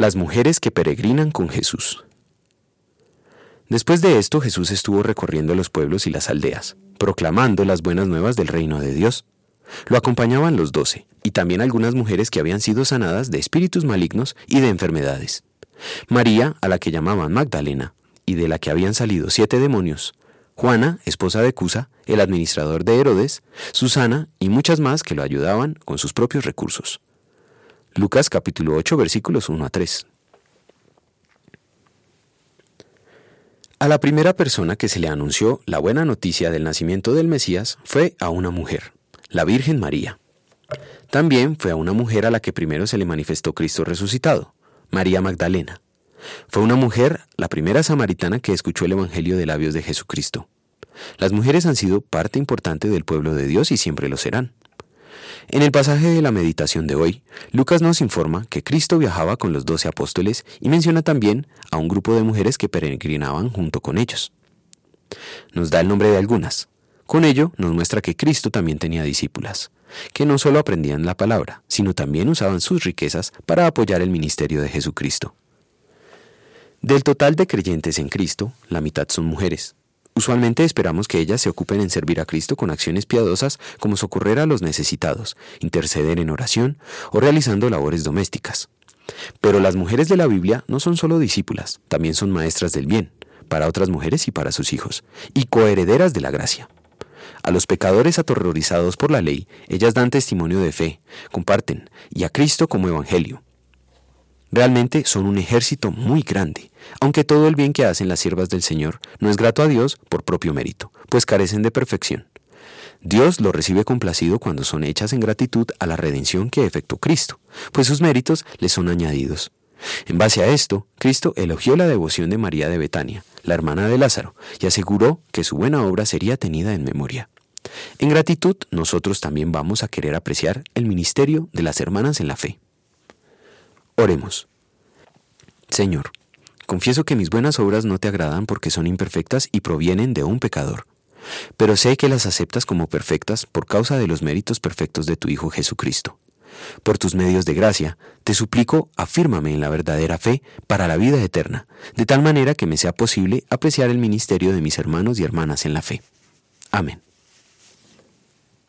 Las mujeres que peregrinan con Jesús. Después de esto Jesús estuvo recorriendo los pueblos y las aldeas, proclamando las buenas nuevas del reino de Dios. Lo acompañaban los doce, y también algunas mujeres que habían sido sanadas de espíritus malignos y de enfermedades. María, a la que llamaban Magdalena, y de la que habían salido siete demonios, Juana, esposa de Cusa, el administrador de Herodes, Susana y muchas más que lo ayudaban con sus propios recursos. Lucas capítulo 8 versículos 1 a 3. A la primera persona que se le anunció la buena noticia del nacimiento del Mesías fue a una mujer, la Virgen María. También fue a una mujer a la que primero se le manifestó Cristo resucitado, María Magdalena. Fue una mujer, la primera samaritana que escuchó el Evangelio de labios de Jesucristo. Las mujeres han sido parte importante del pueblo de Dios y siempre lo serán. En el pasaje de la meditación de hoy, Lucas nos informa que Cristo viajaba con los doce apóstoles y menciona también a un grupo de mujeres que peregrinaban junto con ellos. Nos da el nombre de algunas. Con ello nos muestra que Cristo también tenía discípulas, que no solo aprendían la palabra, sino también usaban sus riquezas para apoyar el ministerio de Jesucristo. Del total de creyentes en Cristo, la mitad son mujeres. Usualmente esperamos que ellas se ocupen en servir a Cristo con acciones piadosas como socorrer a los necesitados, interceder en oración o realizando labores domésticas. Pero las mujeres de la Biblia no son solo discípulas, también son maestras del bien, para otras mujeres y para sus hijos, y coherederas de la gracia. A los pecadores aterrorizados por la ley, ellas dan testimonio de fe, comparten, y a Cristo como evangelio. Realmente son un ejército muy grande, aunque todo el bien que hacen las siervas del Señor no es grato a Dios por propio mérito, pues carecen de perfección. Dios lo recibe complacido cuando son hechas en gratitud a la redención que efectuó Cristo, pues sus méritos le son añadidos. En base a esto, Cristo elogió la devoción de María de Betania, la hermana de Lázaro, y aseguró que su buena obra sería tenida en memoria. En gratitud, nosotros también vamos a querer apreciar el ministerio de las hermanas en la fe. Oremos. Señor, confieso que mis buenas obras no te agradan porque son imperfectas y provienen de un pecador, pero sé que las aceptas como perfectas por causa de los méritos perfectos de tu Hijo Jesucristo. Por tus medios de gracia, te suplico, afírmame en la verdadera fe para la vida eterna, de tal manera que me sea posible apreciar el ministerio de mis hermanos y hermanas en la fe. Amén.